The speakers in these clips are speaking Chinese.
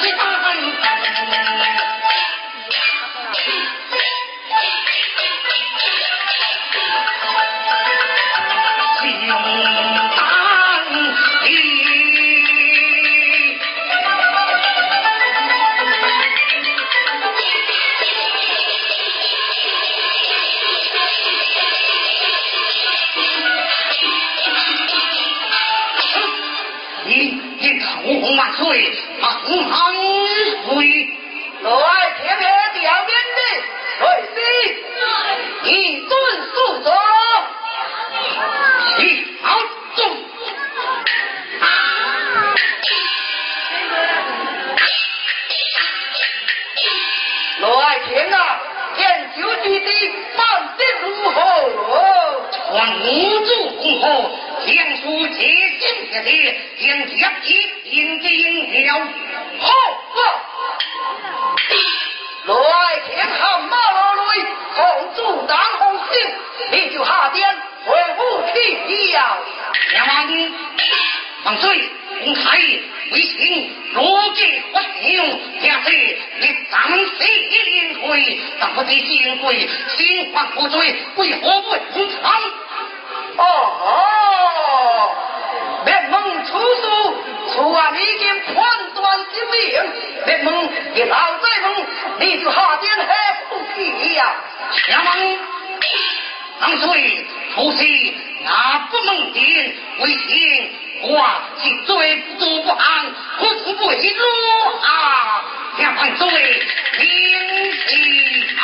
we are. 老贼们你就好点还不起呀？杨王万岁不是那不能见为情我是罪不足不安不足为恶啊。杨王所谓明啊？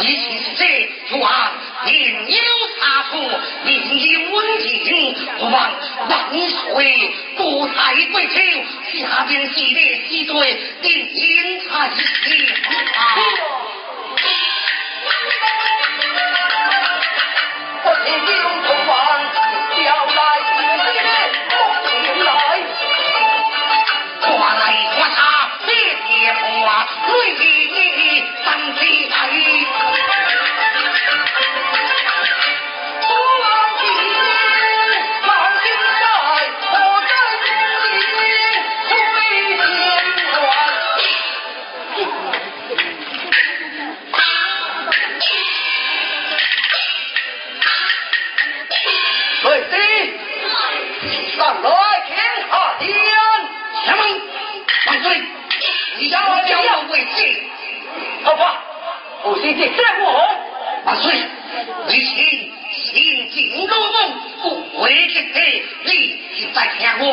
你且记住啊另有他处另有温情不忘万岁不太贵天下边义的一罪定天下一情你家我要为弟，老婆，我弟弟在我。万岁，为亲亲进宫，为弟，你在天我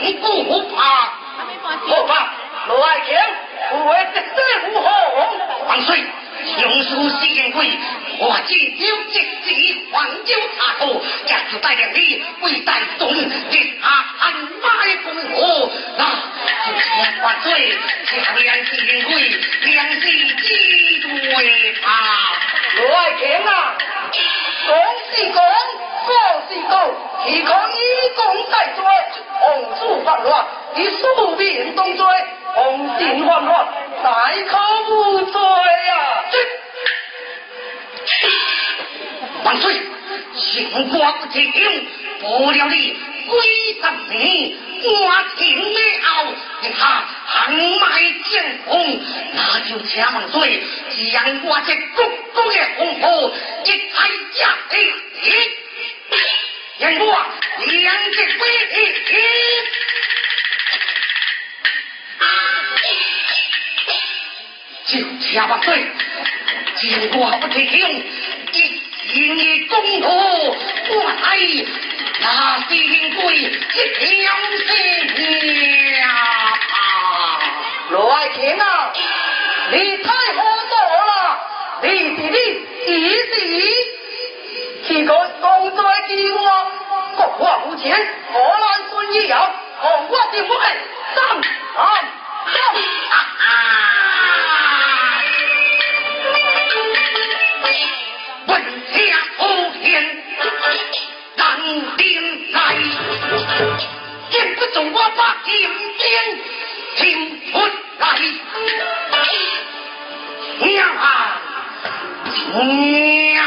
你不怕，老婆，罗爱卿，我为弟弟在我万岁。雄叔是个鬼，我今朝一指黄州大哥，家就带着你为大宋立下恩威功劳。那千万，小娘是个鬼，娘是几对啊？我爱听啊，讲是讲，告是告，提供以功代罪，红烛发落，你庶民当罪。红心犯乱，大可无罪呀！万岁，秦国不听，不了你归十年，我听了，你他横迈剑锋，那就请万岁将我这国公的红袍一抬架起。燕国两只飞鹰，就且万岁，燕国不听，一因公土，我来那新贵一条命啊！罗爱卿啊，你太糊涂了，你是你意思？提个公在给我，国话无钱，何难顺意有？红我就不会上上上啊！问下普天难定来，见不中我把金鞭听出来，娘啊，娘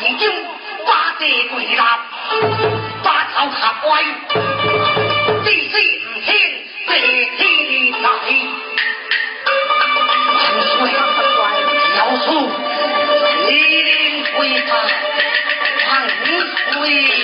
至今八戒跪立把头合歪姿势唔清谢天谢地万岁万万岁妖叔死万岁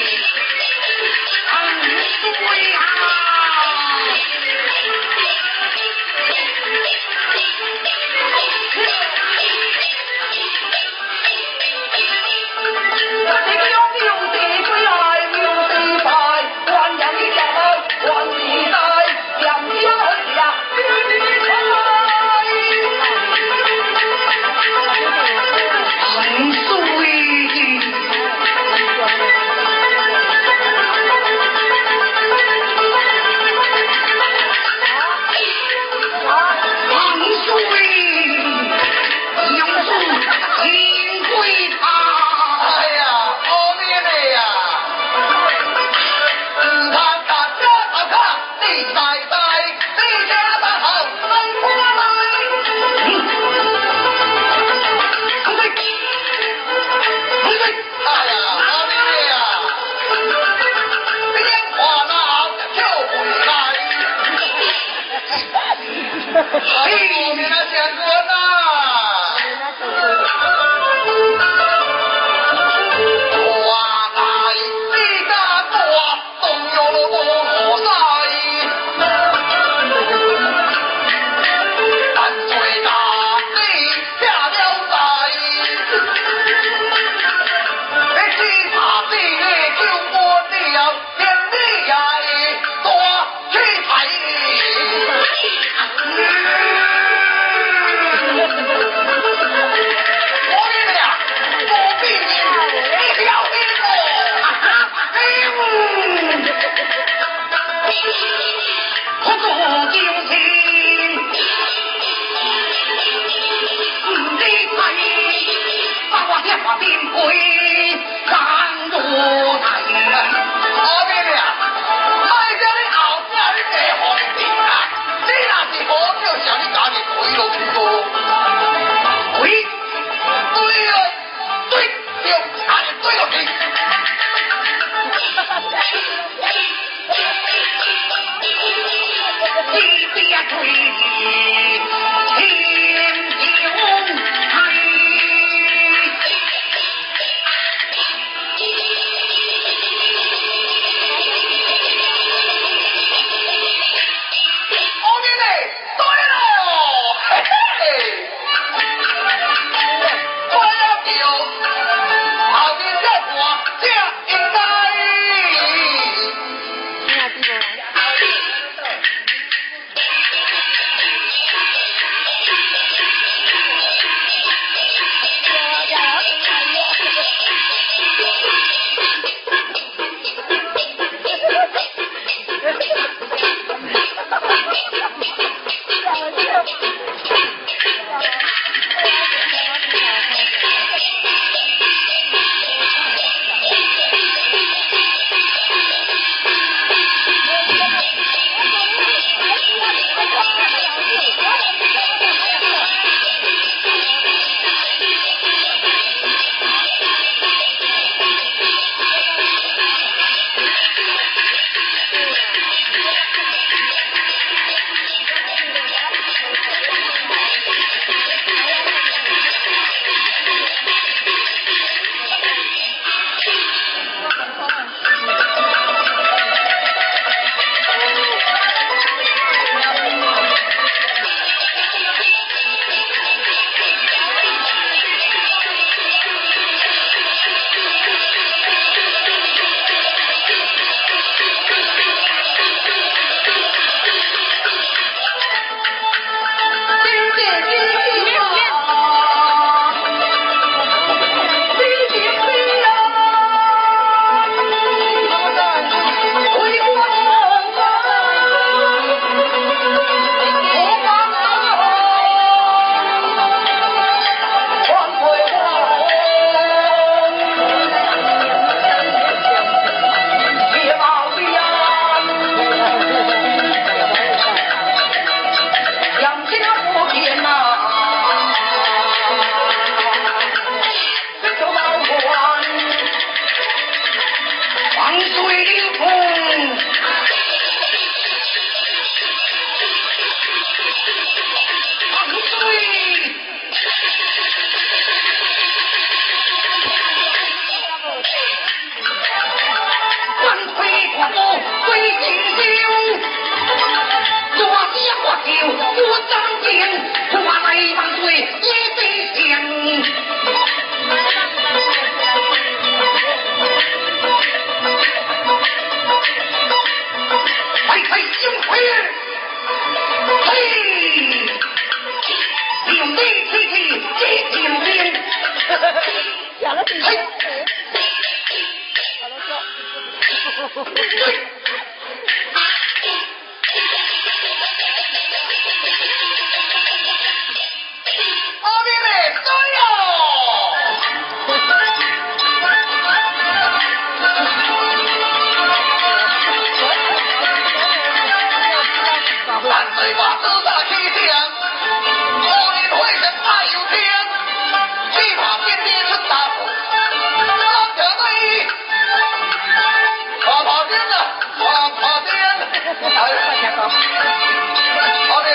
我哋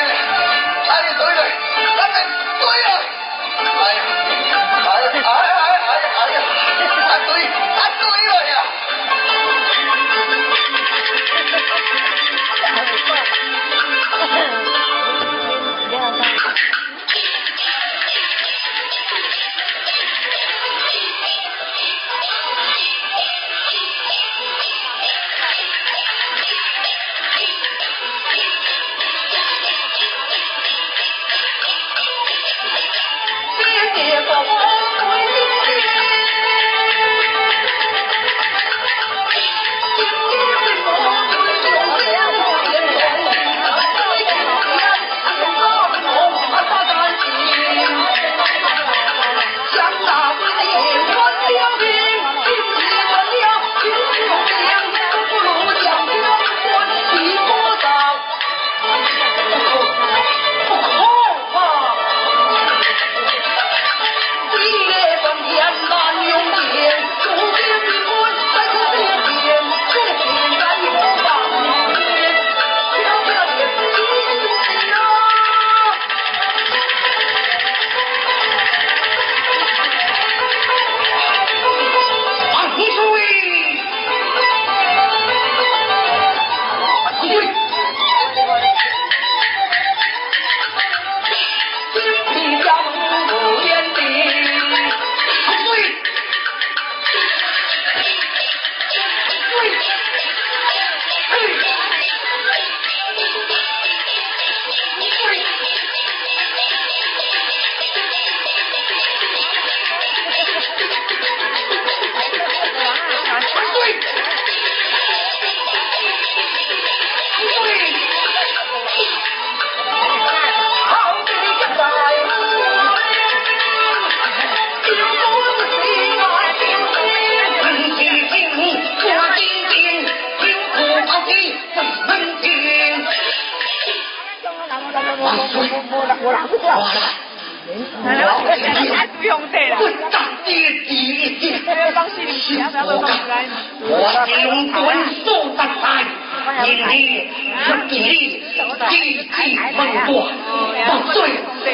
快啲水嚟一齐水啊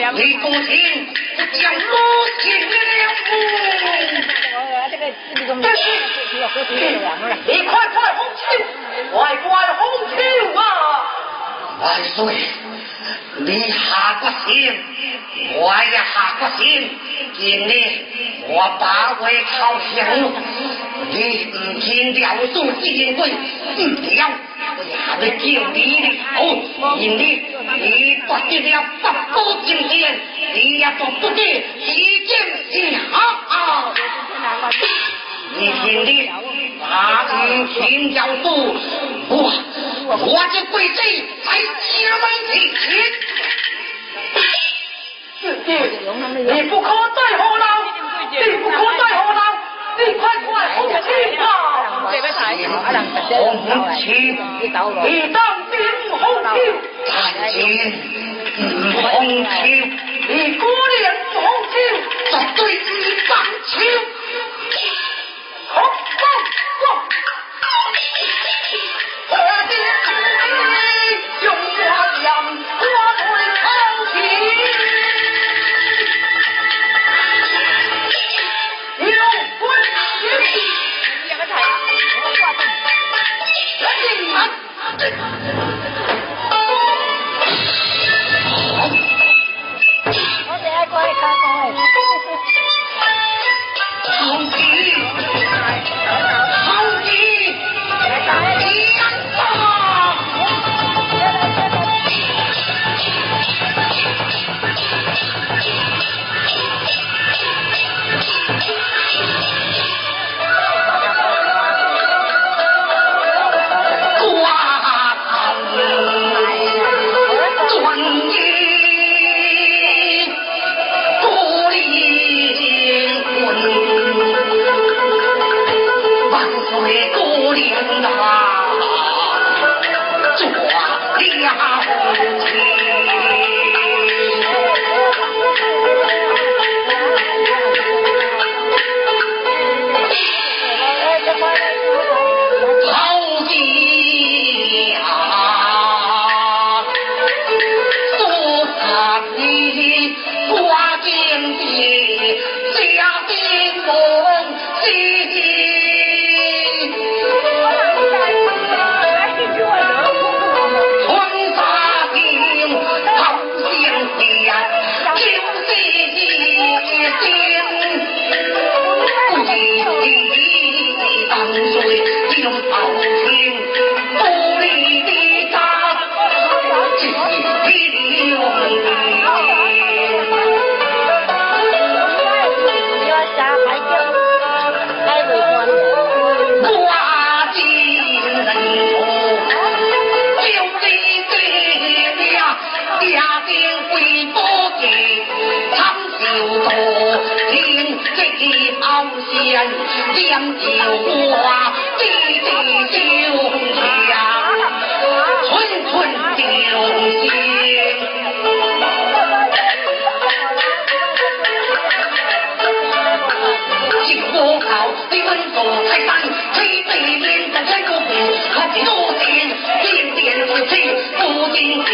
个。李公卿，这将我接你了不？你快快红亲，快快红亲啊！万岁，你下过心，我也下过心。今日我把位朝廷，你不听了宋金贵，不。打得精兵的勇，兄，你不得了，发高进先，你也做不得，已经死啊啊！兄弟，万军要渡过，我这贵子才前来请见。四，你不可再胡闹，你不可再胡闹。你快快不去吧！红，你当兵红旗，大，红，红，绝对。将酒挂，滴滴酒香，寸寸酒香。金我烤，你吩咐开山，吹北边的天空，可见如今金殿之不禁香。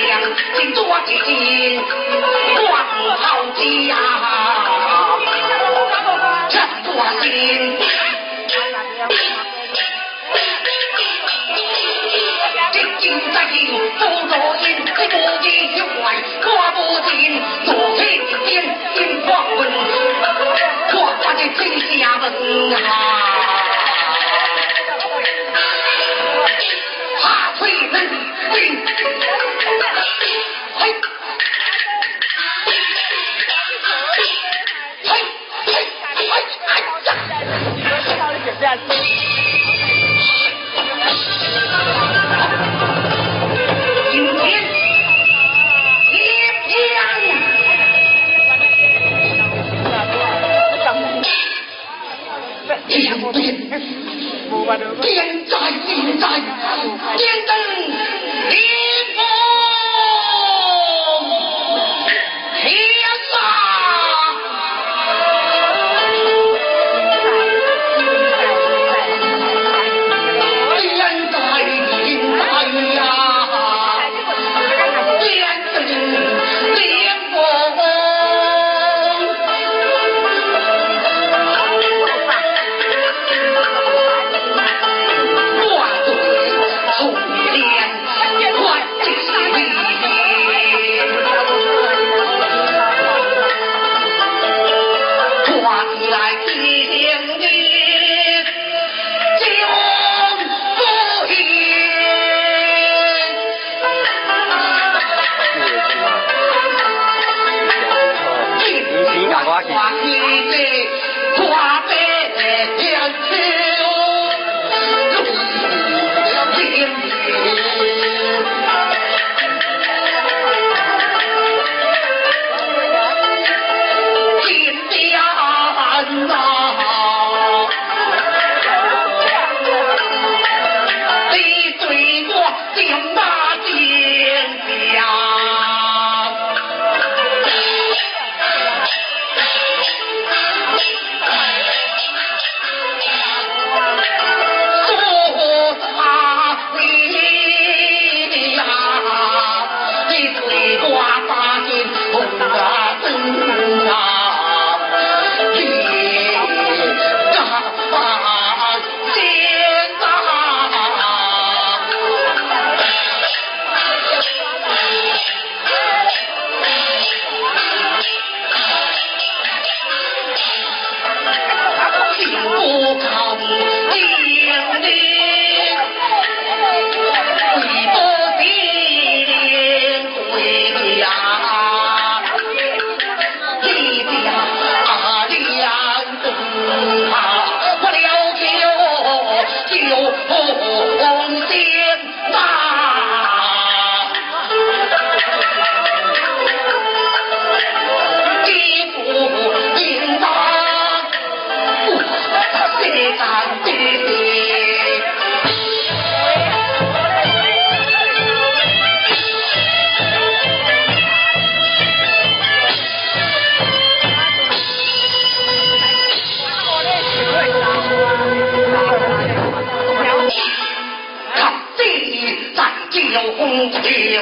中，怕退能力。公平